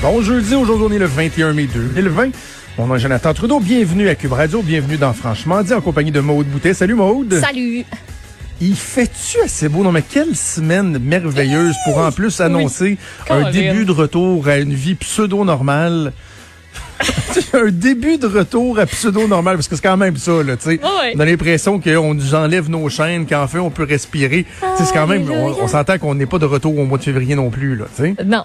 Bon jeudi, aujourd'hui on est le 21 mai 2020. Mon nom est Jonathan Trudeau. Bienvenue à Cube Radio, bienvenue dans Franchement dit en compagnie de Maude Boutet. Salut Maude. Salut. Il fait-tu assez beau? Non, mais quelle semaine merveilleuse pour en plus annoncer un début de retour à une vie pseudo-normale. un début de retour à pseudo-normal, parce que c'est quand même ça, là, tu sais. Ouais. On a l'impression qu'on nous enlève nos chaînes, qu'enfin on peut respirer. Sais, c'est quand même, Aïe, aïe, on, on s'entend qu'on n'est pas de retour au mois de février non plus, là, tu sais. Non.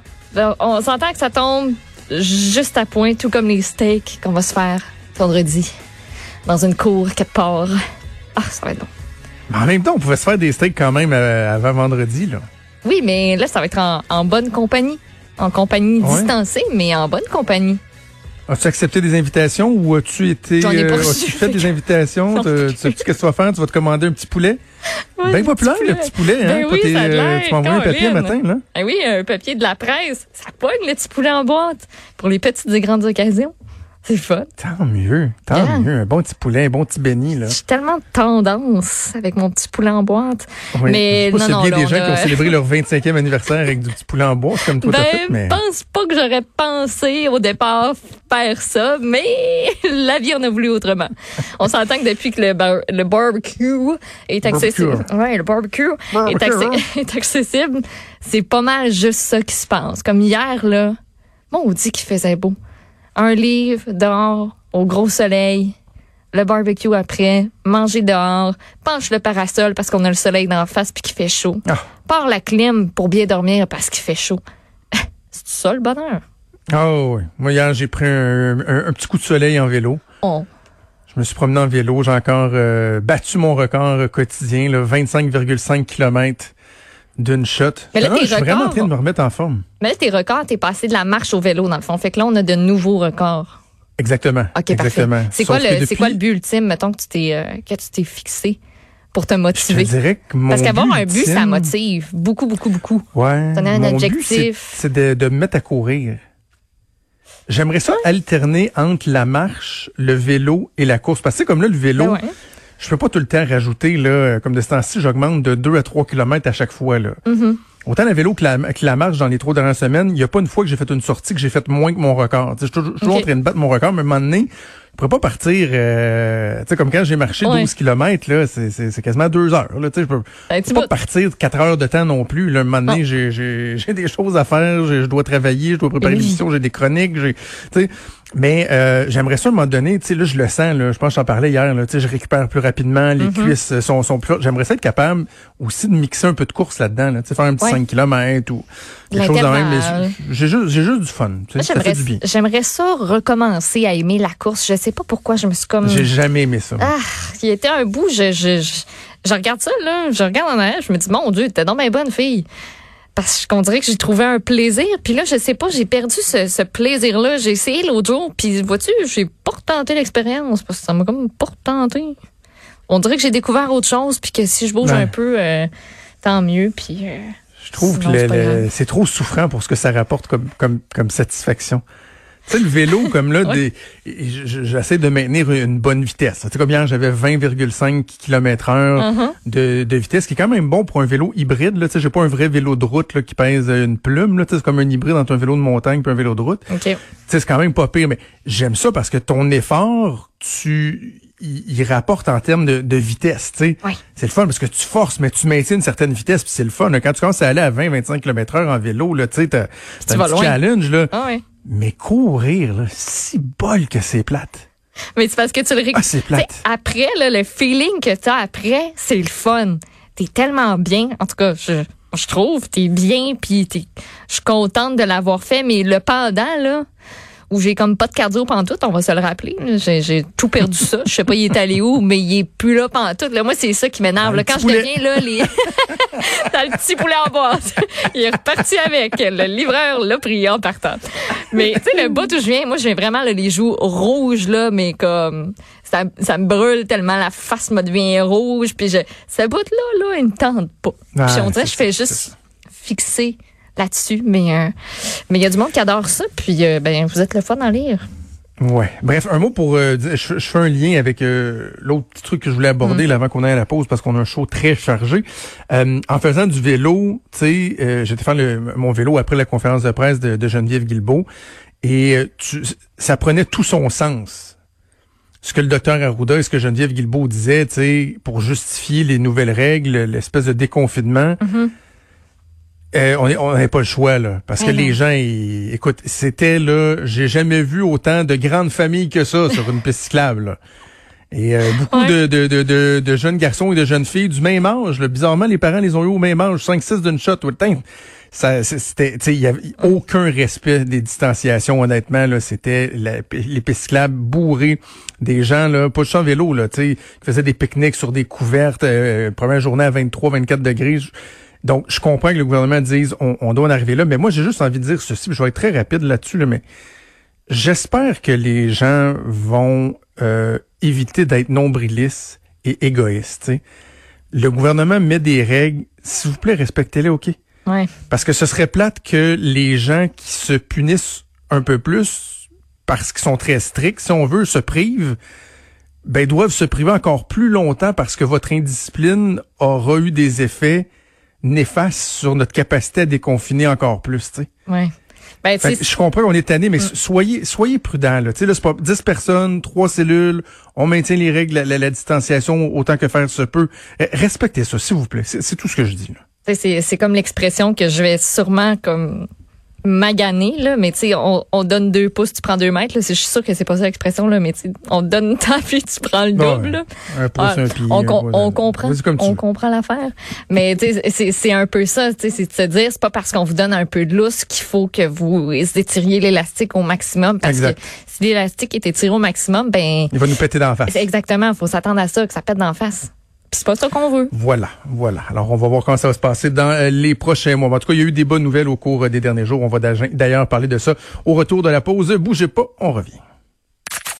On s'entend que ça tombe juste à point, tout comme les steaks qu'on va se faire vendredi dans une cour quelque part. Ah, ça va être bon. Mais en même temps, on pouvait se faire des steaks quand même euh, avant vendredi, là. Oui, mais là, ça va être en, en bonne compagnie. En compagnie Ouais. distancée, mais en bonne compagnie. As-tu accepté des invitations ou as-tu été J'en ai pas euh, as-tu fait des invitations? Ai Tu sais qu'est-ce que tu vas faire? Tu vas te commander un petit poulet? Ouais, Bien le populaire, le petit poulet, hein? Ben oui, ça euh, tu m'as envoyé un papier Colin. matin, là? Ah oui, un papier de la presse. Ça pogne le petit poulet en boîte pour les petites et grandes occasions. C'est fun. Tant mieux, tant Yeah. mieux. Un bon petit poulet, un bon petit béni, là. J'ai tellement de tendance avec mon petit poulet en boîte. Oui. Mais Je sais pas non, a non, bien des gens qui ont célébré leur 25e anniversaire avec du petit poulet en c'est comme toi t'as Ben, fait, mais... pense pas que j'aurais pensé au départ faire ça, mais la vie en a voulu autrement. On s'entend que depuis que le, bar- le barbecue est accessible, Barbecue. ouais, le barbecue, est, Barbecue, accé- hein? est accessible, c'est pas mal juste ça qui se passe. Comme hier là, bon, on dit qu'il faisait beau. Un livre dehors au gros soleil. Le barbecue après, manger dehors, penche le parasol parce qu'on a le soleil dans la face puis qu'il fait chaud. Ah. Part la clim pour bien dormir parce qu'il fait chaud. C'est ça le bonheur. Ah oui. Moi, hier, j'ai pris un, un- un petit coup de soleil en vélo. Oh. Je me suis promené en vélo. J'ai encore euh, battu mon record quotidien, là, 25,5 km d'une shot. Mais là, Ah, tes je suis vraiment en records- train de me remettre en forme. Mais là, tes records, t'es passé de la marche au vélo, dans le fond. Fait que là, on a de nouveaux records. Exactement. OK, Exactement. C'est quoi, le, c'est depuis- quoi le but ultime, mettons, que tu t'es, euh, que tu t'es fixé pour te Je te motiver? dirais que mon Parce qu'avoir un but, ça motive. Beaucoup, beaucoup, beaucoup. Ouais. Donner un mon objectif. c'est- de, de me mettre à courir. J'aimerais ça alterner entre la marche, le vélo et la course. Parce que c'est comme là, le vélo, Ben ouais. Je peux pas tout le temps rajouter, là, comme de ce temps-ci, j'augmente de 2 à 3 km à chaque fois. Là. Mm-hmm. Autant le vélo que la, que la marche dans les trois dernières semaines, il n'y a pas une fois que j'ai fait une sortie que j'ai fait moins que mon record. Je suis toujours, en train de battre mon record, mais à un moment donné, je pourrais pas partir, euh, tu sais, comme quand j'ai marché Ouais. 12 km, là, c'est, c'est, c'est quasiment deux heures. Là, tu sais, je peux, je petit peux pas partir 4 heures de temps non plus. Là, un moment donné, Non. j'ai, j'ai, j'ai des choses à faire, je dois travailler, je dois préparer l'émission, j'ai des chroniques, j'ai, tu sais. Mais euh, j'aimerais ça à un moment donné, tu sais, là, je le sens, là, je pense que j'en parlais hier, là, tu sais, je récupère plus rapidement, les Mm-hmm. cuisses sont, sont plus... J'aimerais ça être capable aussi de mixer un peu de course là-dedans, là, tu sais, faire un petit Ouais. 5 km ou quelque chose de même. mais J'ai juste, j'ai juste du fun, tu sais, ça fait j'aimerais, du bien. j'aimerais ça recommencer à aimer la course. Je sais pas pourquoi je me suis comme... J'ai jamais aimé ça. Ah, il était un bout, je, je, je, je regarde ça, là, je regarde en arrière, je me dis, mon Dieu, t'es donc bien bonne fille. Parce qu'on dirait que j'ai trouvé un plaisir. Puis là, je sais pas, j'ai perdu ce, ce plaisir-là. J'ai essayé l'autre jour, puis vois-tu, j'ai pas retenté l'expérience parce que ça m'a comme pas retenté. On dirait que j'ai découvert autre chose, puis que si je bouge Ouais. un peu, euh, tant mieux. Puis euh, Je trouve Sinon, que c'est trop souffrant pour ce que ça rapporte comme, comme, comme satisfaction. Tu sais, le vélo, comme là, j'essaie de maintenir une bonne vitesse. Tu sais, comme hier, j'avais 20,5 km heure Uh-huh. de, de vitesse, qui est quand même bon pour un vélo hybride. Là. Tu sais, j'ai pas un vrai vélo de route là, qui pèse une plume. Là. Tu sais, C'est comme un hybride entre un vélo de montagne et un vélo de route. OK. Tu sais, c'est quand même pas pire, mais j'aime ça parce que ton effort, tu il, il rapporte en termes de, de vitesse, tu sais. Ouais. C'est le fun parce que tu forces, mais tu maintiens une certaine vitesse, puis c'est le fun. là. Quand tu commences à aller à 20-25 km heure en vélo, là, tu sais, t'as t'as Tu un vas petit challenge, là. Ah ouais. Mais courir, là, si bol que c'est plate. Mais c'est parce que tu le Ah, c'est plate. Après, là, le feeling que tu as après, c'est le fun. T'es tellement bien. En tout cas, je, je trouve, t'es bien, puis t'es- je suis contente de l'avoir fait. Mais le pendant, là, où j'ai comme pas de cardio pantoute, on va se le rappeler. là. J'ai, tout perdu ça. Je sais pas, il est allé où, mais il est plus là pantoute. Là, moi, c'est ça qui m'énerve. Là. Quand je deviens là, les... dans le petit poulet en boîte. il est reparti avec. Le livreur l'a pris en partant. Mais tu sais, le bout où je viens, moi, j'ai vraiment là, les joues rouges, là, mais comme ça, ça me brûle tellement la face me devient rouge. Puis je, ce bout-là, là, il me tente pas. Ah, puis on dirait je fais juste fixer là-dessus. Mais euh, mais il y a du monde qui adore ça. Puis euh, ben, vous êtes le fun à lire. Ouais. Bref, un mot pour euh, je, je, fais un lien avec euh, l'autre petit truc que je voulais aborder mm. avant qu'on aille à la pause parce qu'on a un show très chargé. Euh, en faisant du vélo, tu sais, euh, j'étais faire le, mon vélo après la conférence de presse de, de Geneviève Guilbeault et tu, ça prenait tout son sens. Ce que le docteur Arruda et ce que Geneviève Guilbeault disait, tu sais, pour justifier les nouvelles règles, l'espèce de déconfinement. Mm-hmm. Euh, on n'avait pas le choix là, parce que les gens, écoute, c'était là, j'ai jamais vu autant de grandes familles que ça sur une piste cyclable. Et euh, beaucoup de, de, de, de, jeunes garçons et de jeunes filles du même âge. Là. Bizarrement, les parents les ont eu au même âge, 5-6 d'une shot. Ça, c'était, il y avait aucun respect des distanciations. Honnêtement, là, c'était les pistes cyclables bourrées des gens là, pas juste en vélo là, tu sais, qui faisaient des pique-niques sur des couvertes. Euh, première journée à 23-24 degrés. Donc, je comprends que le gouvernement dise on, doit en arriver là, mais moi, j'ai juste envie de dire ceci, je vais être très rapide là-dessus, là, mais j'espère que les gens vont euh, éviter d'être nombrilistes et égoïstes. Le gouvernement met des règles, s'il vous plaît, respectez-les, OK? Ouais. Parce que ce serait plate que les gens qui se punissent un peu plus parce qu'ils sont très stricts, si on veut, se privent, ben doivent se priver encore plus longtemps parce que votre indiscipline aura eu des effets néfaste sur notre capacité à déconfiner encore plus, tu sais. Ouais. Ben, je comprends qu'on est tanné, mais mm. soyez soyez prudents. Là. Là, c'est pas 10 personnes, trois cellules, on maintient les règles, la, la, distanciation autant que faire se peut. Eh, respectez ça, s'il vous plaît. C'est tout ce que je dis. C'est comme l'expression que je vais sûrement comme magané, là, mais tu sais, on, on, donne deux pouces, tu prends deux mètres. Là, je suis sûre que c'est pas ça l'expression, là, mais on donne tant puis tu prends le double. un pouce, ah, un on, on, comprend, on comprend l'affaire. Mais tu sais, c'est un peu ça, tu sais, c'est de se dire, c'est pas parce qu'on vous donne un peu de lousse qu'il faut que vous étiriez l'élastique au maximum. Parce que si l'élastique est étiré au maximum, ben... Il va nous péter d'en face. Exactement, il faut s'attendre à ça, que ça pète d'en face c'est pas ça qu'on veut. Voilà, voilà. Alors, on va voir comment ça va se passer dans euh, les prochains mois. En tout cas, il y a eu des bonnes nouvelles au cours euh, des derniers jours. On va d'ailleurs parler de ça au retour de la pause. Bougez pas, on revient.